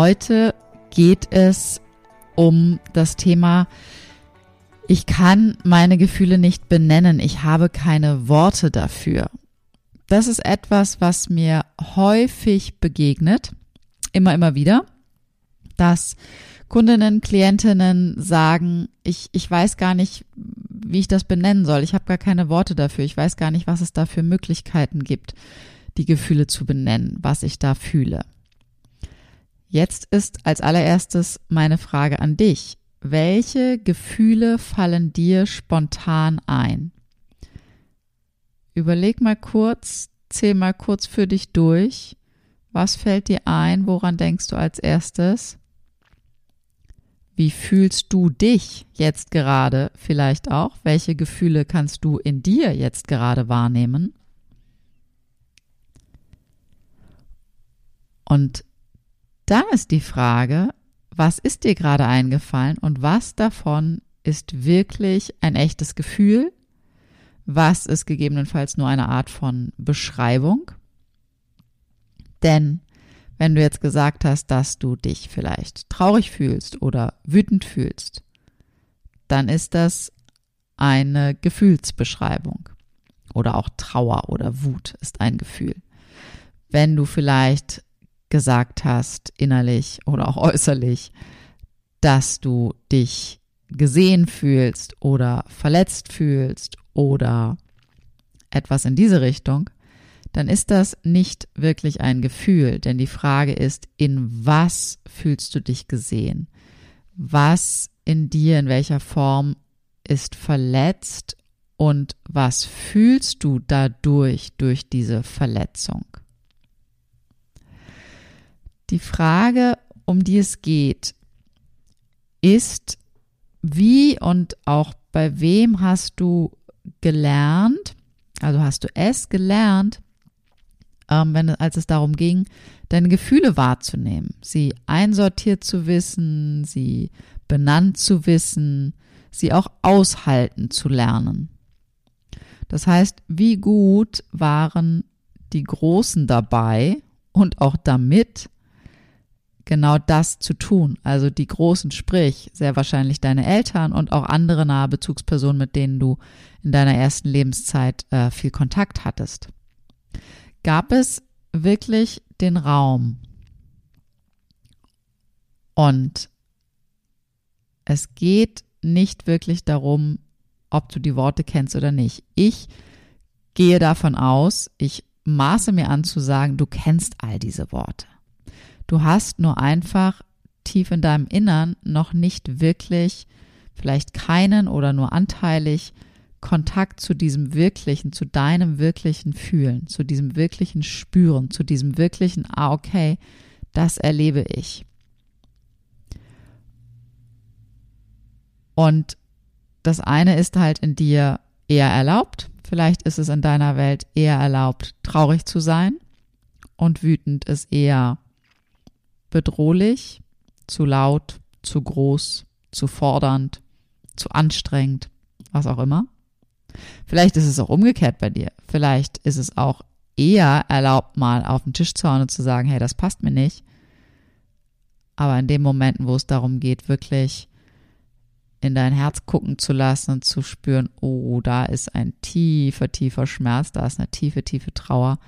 Heute geht es um das Thema, ich kann meine Gefühle nicht benennen, ich habe keine Worte dafür. Das ist etwas, was mir häufig begegnet, immer, immer wieder, dass Kundinnen, Klientinnen sagen, ich, ich weiß gar nicht, wie ich das benennen soll. Ich habe gar keine Worte dafür. Ich weiß gar nicht, was es da für Möglichkeiten gibt, die Gefühle zu benennen, was ich da fühle. Jetzt ist als allererstes meine Frage an dich. Welche Gefühle fallen dir spontan ein? Überleg mal kurz, zähl mal kurz für dich durch. Was fällt dir ein? Woran denkst du als erstes? Wie fühlst du dich jetzt gerade vielleicht auch? Welche Gefühle kannst du in dir jetzt gerade wahrnehmen? Und dann ist die Frage, was ist dir gerade eingefallen und was davon ist wirklich ein echtes Gefühl? Was ist gegebenenfalls nur eine Art von Beschreibung? Denn wenn du jetzt gesagt hast, dass du dich vielleicht traurig fühlst oder wütend fühlst, dann ist das eine Gefühlsbeschreibung. Oder auch Trauer oder Wut ist ein Gefühl. Wenn du vielleicht gesagt hast, innerlich oder auch äußerlich, dass du dich gesehen fühlst oder verletzt fühlst oder etwas in diese Richtung, dann ist das nicht wirklich ein Gefühl, denn die Frage ist, in was fühlst du dich gesehen? Was in dir, in welcher Form ist verletzt und was fühlst du dadurch, durch diese Verletzung? Die Frage, um die es geht, ist, wie und auch bei wem hast du gelernt, also hast du es gelernt, ähm, wenn, als es darum ging, deine Gefühle wahrzunehmen, sie einsortiert zu wissen, sie benannt zu wissen, sie auch aushalten zu lernen. Das heißt, wie gut waren die Großen dabei und auch damit, genau das zu tun. Also die großen, sprich sehr wahrscheinlich deine Eltern und auch andere nahe Bezugspersonen, mit denen du in deiner ersten Lebenszeit äh, viel Kontakt hattest. Gab es wirklich den Raum und es geht nicht wirklich darum, ob du die Worte kennst oder nicht. Ich gehe davon aus, ich maße mir an zu sagen, du kennst all diese Worte. Du hast nur einfach tief in deinem Innern noch nicht wirklich, vielleicht keinen oder nur anteilig Kontakt zu diesem wirklichen, zu deinem wirklichen Fühlen, zu diesem wirklichen Spüren, zu diesem wirklichen, ah, okay, das erlebe ich. Und das eine ist halt in dir eher erlaubt, vielleicht ist es in deiner Welt eher erlaubt, traurig zu sein und wütend ist eher bedrohlich, zu laut, zu groß, zu fordernd, zu anstrengend, was auch immer. Vielleicht ist es auch umgekehrt bei dir. Vielleicht ist es auch eher erlaubt, mal auf den Tisch zu hauen und zu sagen, hey, das passt mir nicht. Aber in den Momenten, wo es darum geht, wirklich in dein Herz gucken zu lassen und zu spüren, oh, da ist ein tiefer, tiefer Schmerz, da ist eine tiefe, tiefe Trauer,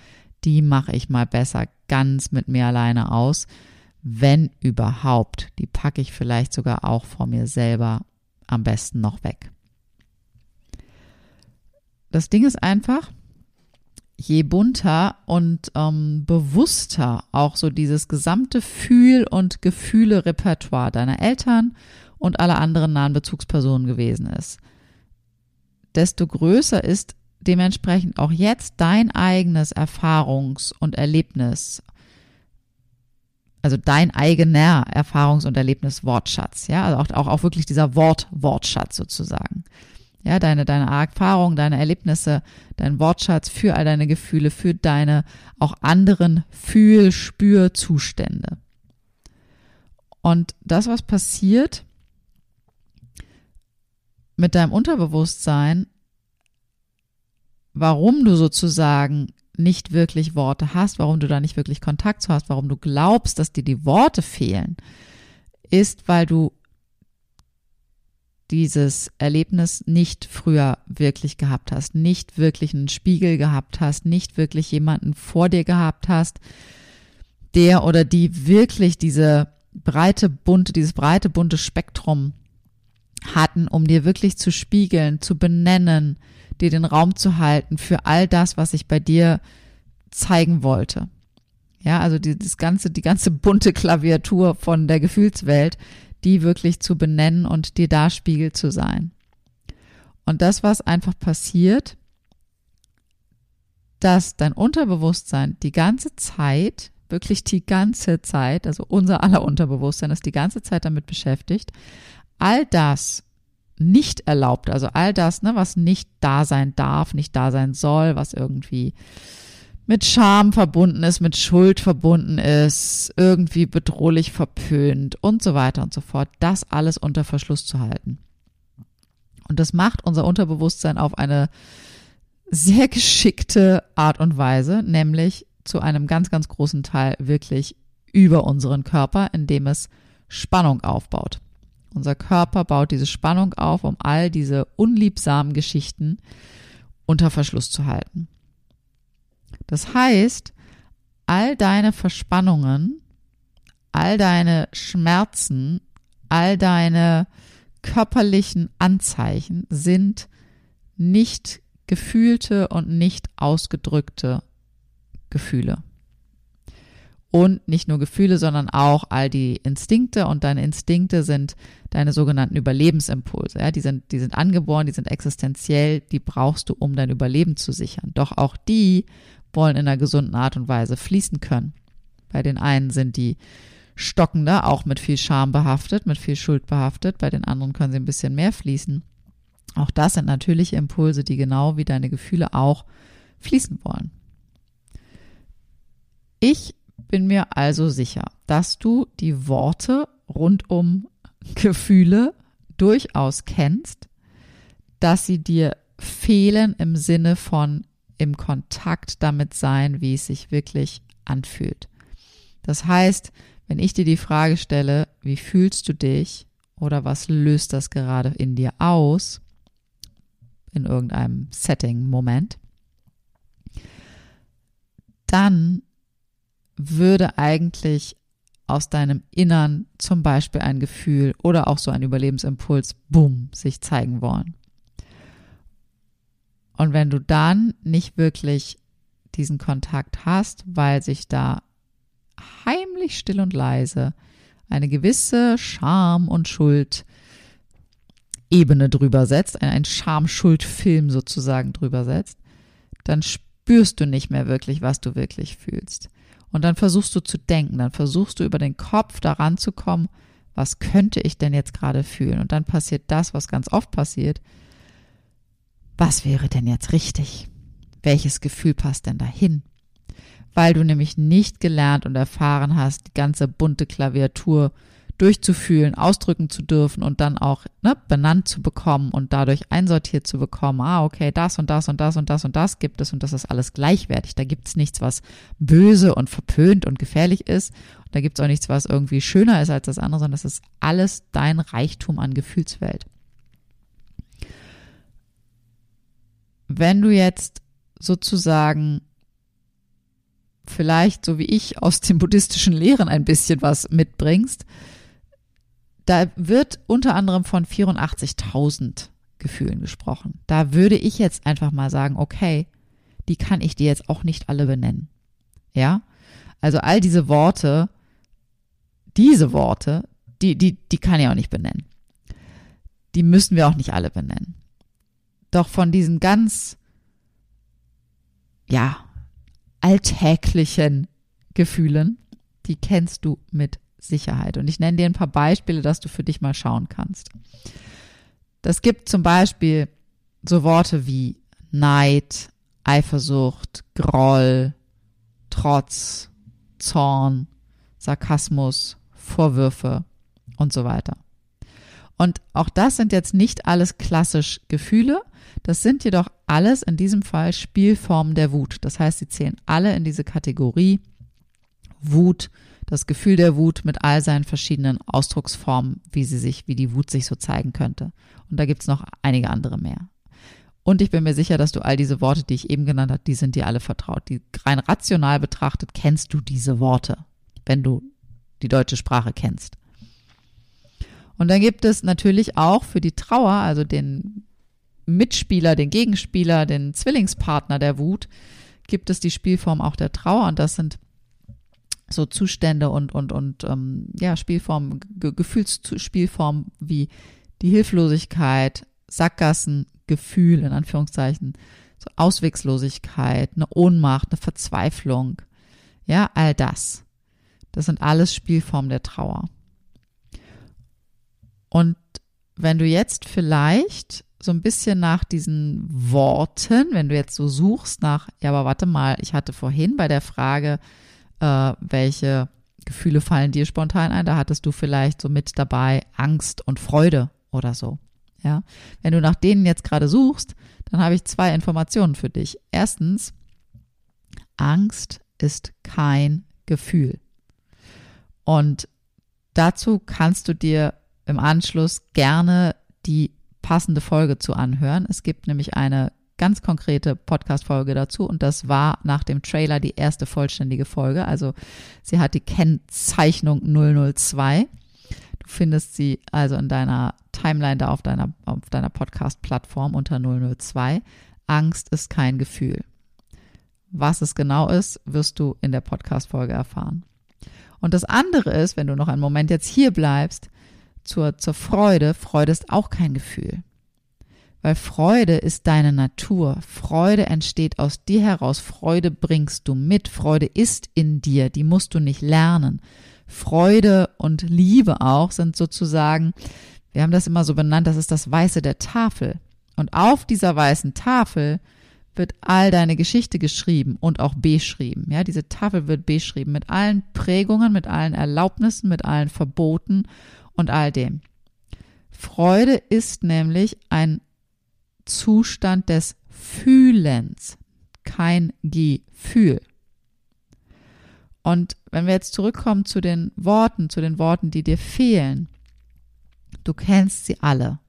die mache ich mal besser ganz mit mir alleine aus wenn überhaupt. Die packe ich vielleicht sogar auch vor mir selber am besten noch weg. Das Ding ist einfach, je bunter und ähm, bewusster auch so dieses gesamte Fühl- und Gefühle-Repertoire deiner Eltern und aller anderen nahen Bezugspersonen gewesen ist, desto größer ist dementsprechend auch jetzt dein eigenes Erfahrungs- und Erlebnis, also dein eigener Erfahrungs- und Erlebnis-Wortschatz, ja, also auch, auch, auch wirklich dieser Wort-Wortschatz sozusagen. Ja, deine, deine Erfahrungen, deine Erlebnisse, dein Wortschatz für all deine Gefühle, für deine auch anderen Fühl-, Spürzustände. Und das, was passiert mit deinem Unterbewusstsein, warum du sozusagen nicht wirklich Worte hast, warum du da nicht wirklich Kontakt zu hast, warum du glaubst, dass dir die Worte fehlen, ist, weil du dieses Erlebnis nicht früher wirklich gehabt hast, nicht wirklich einen Spiegel gehabt hast, nicht wirklich jemanden vor dir gehabt hast, der oder die wirklich diese breite bunte, dieses breite bunte Spektrum hatten, um dir wirklich zu spiegeln, zu benennen, dir den Raum zu halten für all das, was ich bei dir zeigen wollte. Ja, also die, das ganze, die ganze bunte Klaviatur von der Gefühlswelt, die wirklich zu benennen und dir da Spiegel zu sein. Und das, was einfach passiert, dass dein Unterbewusstsein die ganze Zeit, wirklich die ganze Zeit, also unser aller Unterbewusstsein ist die ganze Zeit damit beschäftigt, all das nicht erlaubt, also all das, ne, was nicht da sein darf, nicht da sein soll, was irgendwie mit Scham verbunden ist, mit Schuld verbunden ist, irgendwie bedrohlich verpönt und so weiter und so fort, das alles unter Verschluss zu halten. Und das macht unser Unterbewusstsein auf eine sehr geschickte Art und Weise, nämlich zu einem ganz, ganz großen Teil wirklich über unseren Körper, indem es Spannung aufbaut. Unser Körper baut diese Spannung auf, um all diese unliebsamen Geschichten unter Verschluss zu halten. Das heißt, all deine Verspannungen, all deine Schmerzen, all deine körperlichen Anzeichen sind nicht gefühlte und nicht ausgedrückte Gefühle und nicht nur Gefühle, sondern auch all die Instinkte und deine Instinkte sind deine sogenannten Überlebensimpulse. Ja, die sind, die sind angeboren, die sind existenziell, die brauchst du, um dein Überleben zu sichern. Doch auch die wollen in einer gesunden Art und Weise fließen können. Bei den einen sind die stockender, auch mit viel Scham behaftet, mit viel Schuld behaftet. Bei den anderen können sie ein bisschen mehr fließen. Auch das sind natürliche Impulse, die genau wie deine Gefühle auch fließen wollen. Ich bin mir also sicher, dass du die Worte rund um Gefühle durchaus kennst, dass sie dir fehlen im Sinne von im Kontakt damit sein, wie es sich wirklich anfühlt. Das heißt, wenn ich dir die Frage stelle, wie fühlst du dich oder was löst das gerade in dir aus, in irgendeinem Setting, Moment, dann würde eigentlich aus deinem Innern zum Beispiel ein Gefühl oder auch so ein Überlebensimpuls, boom, sich zeigen wollen. Und wenn du dann nicht wirklich diesen Kontakt hast, weil sich da heimlich still und leise eine gewisse Scham und Schuld Ebene drüber setzt, ein Scham-Schuld-Film sozusagen drüber setzt, dann spürst du nicht mehr wirklich, was du wirklich fühlst. Und dann versuchst du zu denken, dann versuchst du über den Kopf daran zu kommen, was könnte ich denn jetzt gerade fühlen? Und dann passiert das, was ganz oft passiert. Was wäre denn jetzt richtig? Welches Gefühl passt denn dahin? Weil du nämlich nicht gelernt und erfahren hast, die ganze bunte Klaviatur durchzufühlen, ausdrücken zu dürfen und dann auch ne, benannt zu bekommen und dadurch einsortiert zu bekommen, ah, okay, das und das und das und das und das gibt es und das ist alles gleichwertig. Da gibt es nichts, was böse und verpönt und gefährlich ist. Und da gibt es auch nichts, was irgendwie schöner ist als das andere, sondern das ist alles dein Reichtum an Gefühlswelt. Wenn du jetzt sozusagen vielleicht, so wie ich, aus den buddhistischen Lehren ein bisschen was mitbringst, da wird unter anderem von 84.000 Gefühlen gesprochen. Da würde ich jetzt einfach mal sagen, okay, die kann ich dir jetzt auch nicht alle benennen. Ja? Also all diese Worte, diese Worte, die, die, die kann ich auch nicht benennen. Die müssen wir auch nicht alle benennen. Doch von diesen ganz, ja, alltäglichen Gefühlen, die kennst du mit Sicherheit. Und ich nenne dir ein paar Beispiele, dass du für dich mal schauen kannst. Das gibt zum Beispiel so Worte wie Neid, Eifersucht, Groll, Trotz, Zorn, Sarkasmus, Vorwürfe und so weiter. Und auch das sind jetzt nicht alles klassisch Gefühle, das sind jedoch alles in diesem Fall Spielformen der Wut. Das heißt, sie zählen alle in diese Kategorie Wut, das Gefühl der Wut mit all seinen verschiedenen Ausdrucksformen, wie sie sich, wie die Wut sich so zeigen könnte. Und da gibt's noch einige andere mehr. Und ich bin mir sicher, dass du all diese Worte, die ich eben genannt habe, die sind dir alle vertraut. Die rein rational betrachtet kennst du diese Worte, wenn du die deutsche Sprache kennst. Und dann gibt es natürlich auch für die Trauer, also den Mitspieler, den Gegenspieler, den Zwillingspartner der Wut, gibt es die Spielform auch der Trauer und das sind so Zustände und und und ähm, ja Spielformen, Ge Gefühlsspielformen wie die Hilflosigkeit, Sackgassen, Gefühl in Anführungszeichen, so Auswegslosigkeit, eine Ohnmacht, eine Verzweiflung, ja all das. Das sind alles Spielformen der Trauer. Und wenn du jetzt vielleicht so ein bisschen nach diesen Worten, wenn du jetzt so suchst nach, ja, aber warte mal, ich hatte vorhin bei der Frage, äh, welche Gefühle fallen dir spontan ein, da hattest du vielleicht so mit dabei Angst und Freude oder so. Ja, wenn du nach denen jetzt gerade suchst, dann habe ich zwei Informationen für dich. Erstens, Angst ist kein Gefühl. Und dazu kannst du dir im Anschluss gerne die passende Folge zu anhören. Es gibt nämlich eine ganz konkrete Podcast-Folge dazu und das war nach dem Trailer die erste vollständige Folge. Also sie hat die Kennzeichnung 002. Du findest sie also in deiner Timeline da auf deiner, auf deiner Podcast-Plattform unter 002. Angst ist kein Gefühl. Was es genau ist, wirst du in der Podcast-Folge erfahren. Und das andere ist, wenn du noch einen Moment jetzt hier bleibst, zur, zur Freude. Freude ist auch kein Gefühl. Weil Freude ist deine Natur. Freude entsteht aus dir heraus. Freude bringst du mit. Freude ist in dir. Die musst du nicht lernen. Freude und Liebe auch sind sozusagen, wir haben das immer so benannt, das ist das Weiße der Tafel. Und auf dieser weißen Tafel wird all deine Geschichte geschrieben und auch beschrieben. Ja, diese Tafel wird beschrieben mit allen Prägungen, mit allen Erlaubnissen, mit allen Verboten und all dem. Freude ist nämlich ein Zustand des Fühlens, kein Gefühl. Und wenn wir jetzt zurückkommen zu den Worten, zu den Worten, die dir fehlen, du kennst sie alle.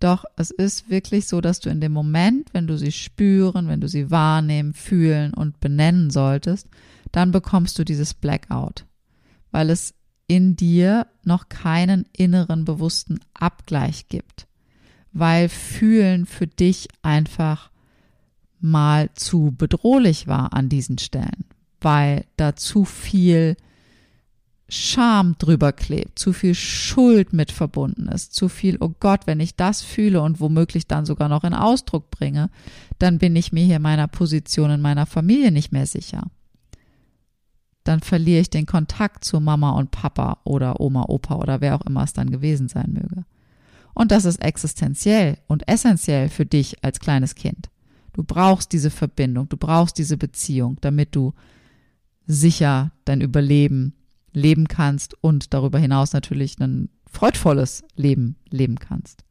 Doch es ist wirklich so, dass du in dem Moment, wenn du sie spüren, wenn du sie wahrnehmen, fühlen und benennen solltest, dann bekommst du dieses Blackout, weil es in dir noch keinen inneren bewussten Abgleich gibt, weil Fühlen für dich einfach mal zu bedrohlich war an diesen Stellen, weil da zu viel Scham drüber klebt, zu viel Schuld mit verbunden ist, zu viel, oh Gott, wenn ich das fühle und womöglich dann sogar noch in Ausdruck bringe, dann bin ich mir hier meiner Position in meiner Familie nicht mehr sicher dann verliere ich den Kontakt zu Mama und Papa oder Oma, Opa oder wer auch immer es dann gewesen sein möge. Und das ist existenziell und essentiell für dich als kleines Kind. Du brauchst diese Verbindung, du brauchst diese Beziehung, damit du sicher dein Überleben leben kannst und darüber hinaus natürlich ein freudvolles Leben leben kannst.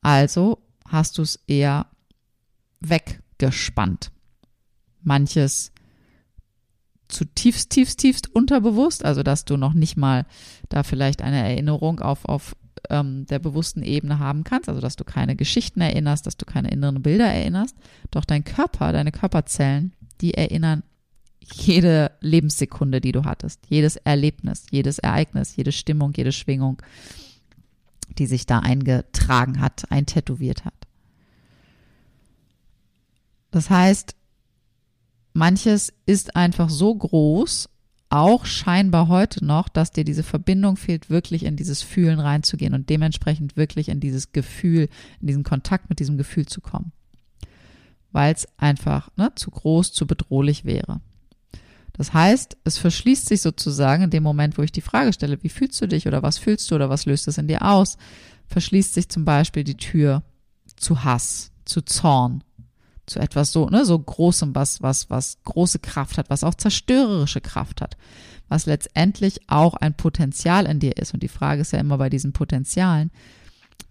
Also hast du es eher weggespannt. Manches zutiefst, tiefst, tiefst unterbewusst, also dass du noch nicht mal da vielleicht eine Erinnerung auf, auf ähm, der bewussten Ebene haben kannst, also dass du keine Geschichten erinnerst, dass du keine inneren Bilder erinnerst, doch dein Körper, deine Körperzellen, die erinnern jede Lebenssekunde, die du hattest, jedes Erlebnis, jedes Ereignis, jede Stimmung, jede Schwingung, die sich da eingetragen hat, eintätowiert hat. Das heißt, manches ist einfach so groß, auch scheinbar heute noch, dass dir diese Verbindung fehlt, wirklich in dieses Fühlen reinzugehen und dementsprechend wirklich in dieses Gefühl, in diesen Kontakt mit diesem Gefühl zu kommen. Weil es einfach ne, zu groß, zu bedrohlich wäre. Das heißt, es verschließt sich sozusagen in dem Moment, wo ich die Frage stelle, wie fühlst du dich oder was fühlst du oder was löst es in dir aus, verschließt sich zum Beispiel die Tür zu Hass, zu Zorn, zu etwas so, ne, so großem, was, was, was große Kraft hat, was auch zerstörerische Kraft hat, was letztendlich auch ein Potenzial in dir ist. Und die Frage ist ja immer bei diesen Potenzialen,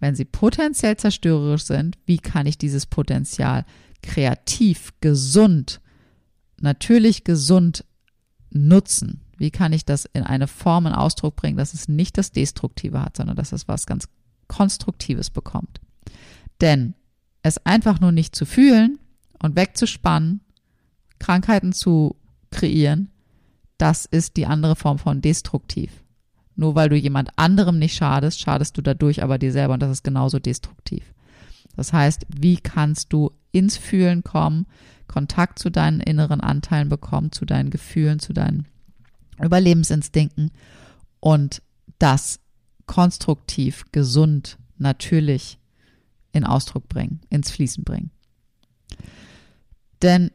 wenn sie potenziell zerstörerisch sind, wie kann ich dieses Potenzial kreativ, gesund, natürlich gesund nutzen? Wie kann ich das in eine Form, in Ausdruck bringen, dass es nicht das Destruktive hat, sondern dass es was ganz Konstruktives bekommt? Denn es einfach nur nicht zu fühlen, und wegzuspannen, Krankheiten zu kreieren, das ist die andere Form von destruktiv. Nur weil du jemand anderem nicht schadest, schadest du dadurch aber dir selber und das ist genauso destruktiv. Das heißt, wie kannst du ins Fühlen kommen, Kontakt zu deinen inneren Anteilen bekommen, zu deinen Gefühlen, zu deinen Überlebensinstinkten und das konstruktiv, gesund, natürlich in Ausdruck bringen, ins Fließen bringen. Denn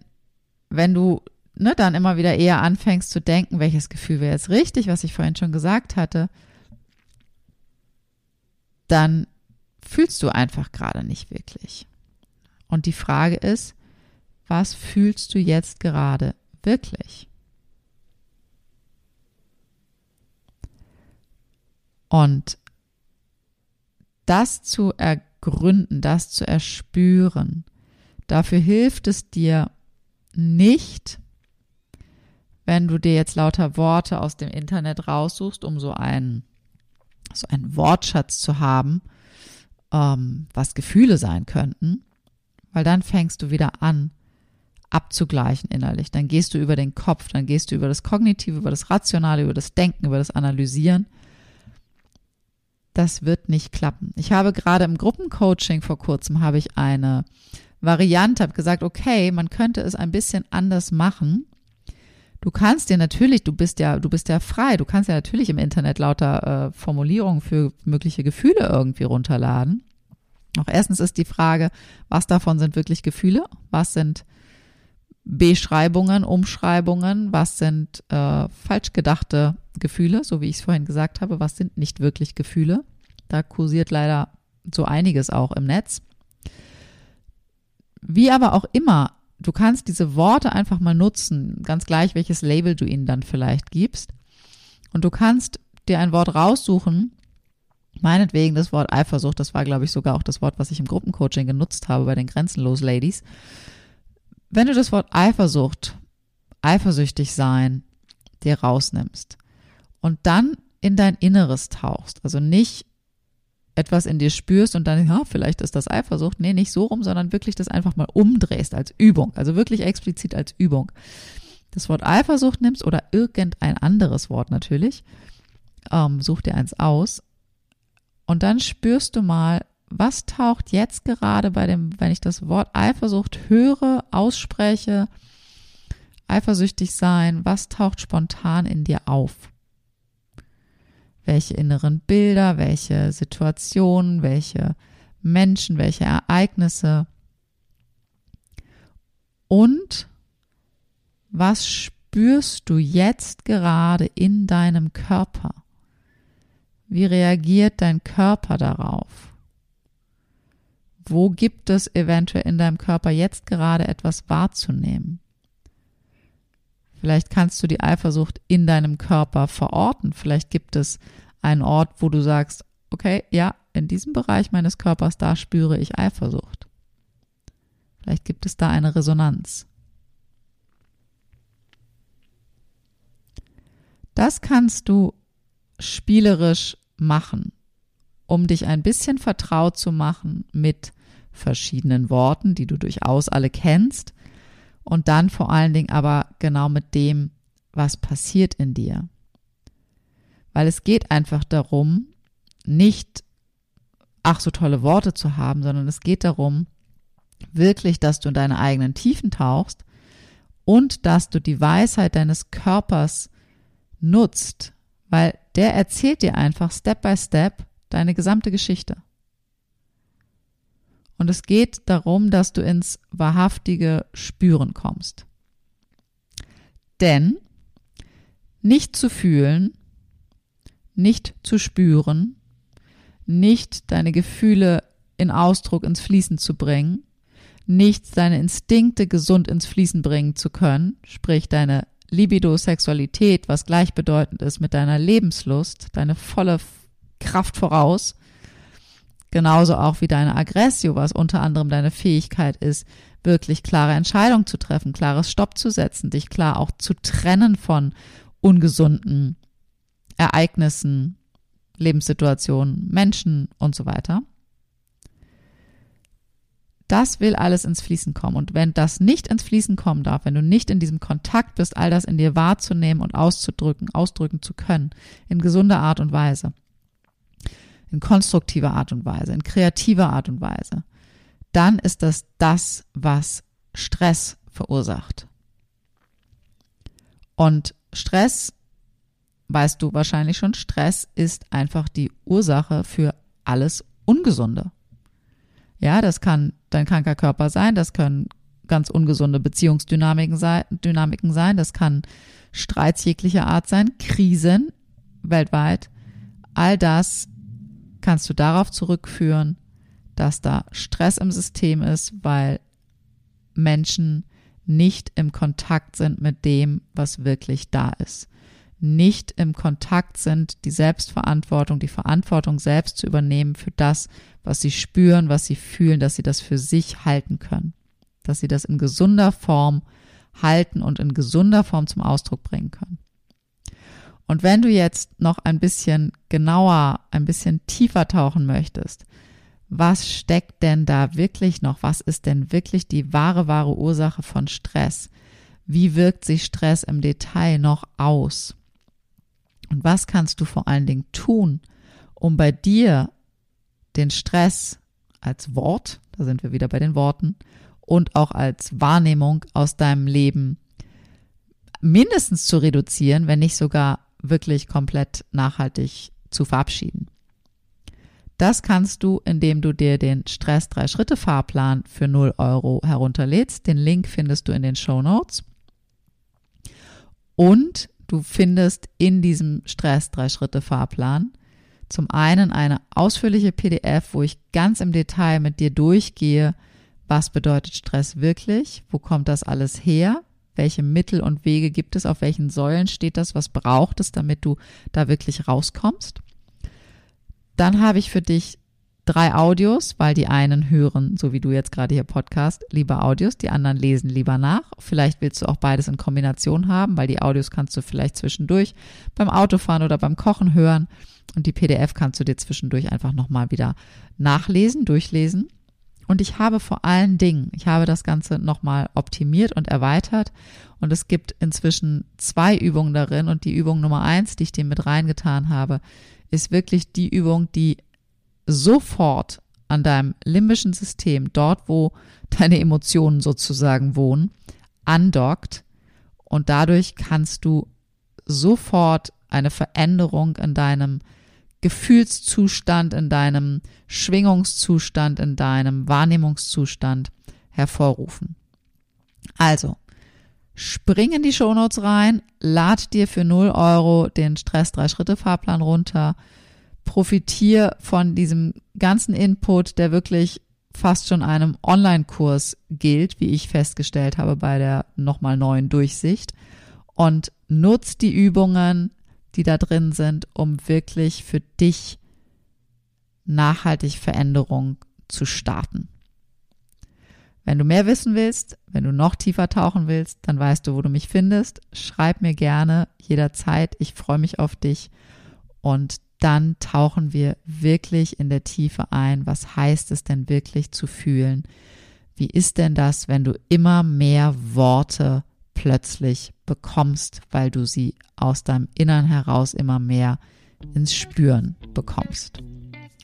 wenn du ne, dann immer wieder eher anfängst zu denken, welches Gefühl wäre jetzt richtig, was ich vorhin schon gesagt hatte, dann fühlst du einfach gerade nicht wirklich. Und die Frage ist, was fühlst du jetzt gerade wirklich? Und das zu ergründen, das zu erspüren, Dafür hilft es dir nicht, wenn du dir jetzt lauter Worte aus dem Internet raussuchst, um so einen, so einen Wortschatz zu haben, ähm, was Gefühle sein könnten, weil dann fängst du wieder an, abzugleichen innerlich. Dann gehst du über den Kopf, dann gehst du über das Kognitive, über das Rationale, über das Denken, über das Analysieren. Das wird nicht klappen. Ich habe gerade im Gruppencoaching vor kurzem habe ich eine Variante, habe gesagt, okay, man könnte es ein bisschen anders machen. Du kannst dir natürlich, du bist ja, du bist ja frei, du kannst ja natürlich im Internet lauter äh, Formulierungen für mögliche Gefühle irgendwie runterladen. Auch erstens ist die Frage, was davon sind wirklich Gefühle? Was sind Beschreibungen, Umschreibungen? Was sind äh, falsch gedachte Gefühle, so wie ich es vorhin gesagt habe? Was sind nicht wirklich Gefühle? Da kursiert leider so einiges auch im Netz. Wie aber auch immer, du kannst diese Worte einfach mal nutzen, ganz gleich, welches Label du ihnen dann vielleicht gibst. Und du kannst dir ein Wort raussuchen, meinetwegen das Wort Eifersucht, das war, glaube ich, sogar auch das Wort, was ich im Gruppencoaching genutzt habe bei den Grenzenlos Ladies. Wenn du das Wort Eifersucht, eifersüchtig sein, dir rausnimmst und dann in dein Inneres tauchst, also nicht etwas in dir spürst und dann, ja, vielleicht ist das Eifersucht. Nee, nicht so rum, sondern wirklich das einfach mal umdrehst als Übung. Also wirklich explizit als Übung. Das Wort Eifersucht nimmst oder irgendein anderes Wort natürlich. Ähm, such dir eins aus. Und dann spürst du mal, was taucht jetzt gerade bei dem, wenn ich das Wort Eifersucht höre, ausspreche, eifersüchtig sein, was taucht spontan in dir auf? Welche inneren Bilder, welche Situationen, welche Menschen, welche Ereignisse und was spürst du jetzt gerade in deinem Körper? Wie reagiert dein Körper darauf? Wo gibt es eventuell in deinem Körper jetzt gerade etwas wahrzunehmen? Vielleicht kannst du die Eifersucht in deinem Körper verorten. Vielleicht gibt es einen Ort, wo du sagst, okay, ja, in diesem Bereich meines Körpers, da spüre ich Eifersucht. Vielleicht gibt es da eine Resonanz. Das kannst du spielerisch machen, um dich ein bisschen vertraut zu machen mit verschiedenen Worten, die du durchaus alle kennst, und dann vor allen Dingen aber genau mit dem, was passiert in dir. Weil es geht einfach darum, nicht ach so tolle Worte zu haben, sondern es geht darum, wirklich, dass du in deine eigenen Tiefen tauchst und dass du die Weisheit deines Körpers nutzt, weil der erzählt dir einfach Step by Step deine gesamte Geschichte. Und es geht darum, dass du ins wahrhaftige Spüren kommst. Denn nicht zu fühlen, nicht zu spüren, nicht deine Gefühle in Ausdruck ins Fließen zu bringen, nicht deine Instinkte gesund ins Fließen bringen zu können, sprich deine Libido, Sexualität, was gleichbedeutend ist mit deiner Lebenslust, deine volle Kraft voraus, genauso auch wie deine Aggressio, was unter anderem deine Fähigkeit ist, wirklich klare Entscheidungen zu treffen, klares Stopp zu setzen, dich klar auch zu trennen von ungesunden Ereignissen, Lebenssituationen, Menschen und so weiter. Das will alles ins Fließen kommen. Und wenn das nicht ins Fließen kommen darf, wenn du nicht in diesem Kontakt bist, all das in dir wahrzunehmen und auszudrücken, ausdrücken zu können, in gesunder Art und Weise, in konstruktiver Art und Weise, in kreativer Art und Weise, dann ist das das, was Stress verursacht. Und Stress, weißt du wahrscheinlich schon, Stress ist einfach die Ursache für alles Ungesunde. Ja, das kann dein kranker Körper sein, das können ganz ungesunde Beziehungsdynamiken sein, Dynamiken sein, das kann Streits jeglicher Art sein, Krisen weltweit. All das kannst du darauf zurückführen, dass da Stress im System ist, weil Menschen nicht im Kontakt sind mit dem, was wirklich da ist. Nicht im Kontakt sind, die Selbstverantwortung, die Verantwortung selbst zu übernehmen für das, was sie spüren, was sie fühlen, dass sie das für sich halten können. Dass sie das in gesunder Form halten und in gesunder Form zum Ausdruck bringen können. Und wenn du jetzt noch ein bisschen genauer, ein bisschen tiefer tauchen möchtest, was steckt denn da wirklich noch? Was ist denn wirklich die wahre, wahre Ursache von Stress? Wie wirkt sich Stress im Detail noch aus? Und was kannst du vor allen Dingen tun, um bei dir den Stress als Wort, da sind wir wieder bei den Worten, und auch als Wahrnehmung aus deinem Leben mindestens zu reduzieren, wenn nicht sogar wirklich komplett nachhaltig zu verabschieden. Das kannst du, indem du dir den Stress 3 Schritte Fahrplan für 0 Euro herunterlädst. Den Link findest du in den Show Notes. Und du findest in diesem Stress 3 Schritte Fahrplan zum einen eine ausführliche PDF, wo ich ganz im Detail mit dir durchgehe, was bedeutet Stress wirklich, wo kommt das alles her, welche Mittel und Wege gibt es, auf welchen Säulen steht das, was braucht es, damit du da wirklich rauskommst. Dann habe ich für dich drei Audios, weil die einen hören, so wie du jetzt gerade hier Podcast, lieber Audios, die anderen lesen lieber nach. Vielleicht willst du auch beides in Kombination haben, weil die Audios kannst du vielleicht zwischendurch beim Autofahren oder beim Kochen hören und die PDF kannst du dir zwischendurch einfach nochmal wieder nachlesen, durchlesen. Und ich habe vor allen Dingen, ich habe das Ganze nochmal optimiert und erweitert. Und es gibt inzwischen zwei Übungen darin. Und die Übung Nummer eins, die ich dir mit reingetan habe, ist wirklich die Übung, die sofort an deinem limbischen System, dort wo deine Emotionen sozusagen wohnen, andockt. Und dadurch kannst du sofort eine Veränderung in deinem Gefühlszustand, in deinem Schwingungszustand, in deinem Wahrnehmungszustand hervorrufen. Also, spring in die Shownotes rein, lad dir für 0 Euro den Stress 3 Schritte Fahrplan runter, profitier von diesem ganzen Input, der wirklich fast schon einem Online-Kurs gilt, wie ich festgestellt habe bei der nochmal neuen Durchsicht und nutz die Übungen, die da drin sind, um wirklich für dich nachhaltig Veränderung zu starten. Wenn du mehr wissen willst, wenn du noch tiefer tauchen willst, dann weißt du, wo du mich findest. Schreib mir gerne jederzeit. Ich freue mich auf dich. Und dann tauchen wir wirklich in der Tiefe ein. Was heißt es denn wirklich zu fühlen? Wie ist denn das, wenn du immer mehr Worte plötzlich bekommst, weil du sie aus deinem Innern heraus immer mehr ins Spüren bekommst.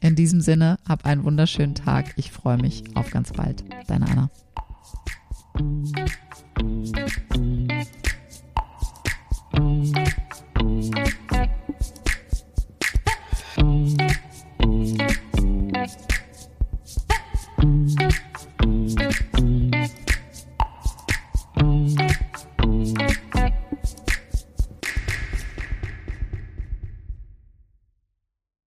In diesem Sinne, hab einen wunderschönen Tag. Ich freue mich auf ganz bald. Deine Anna.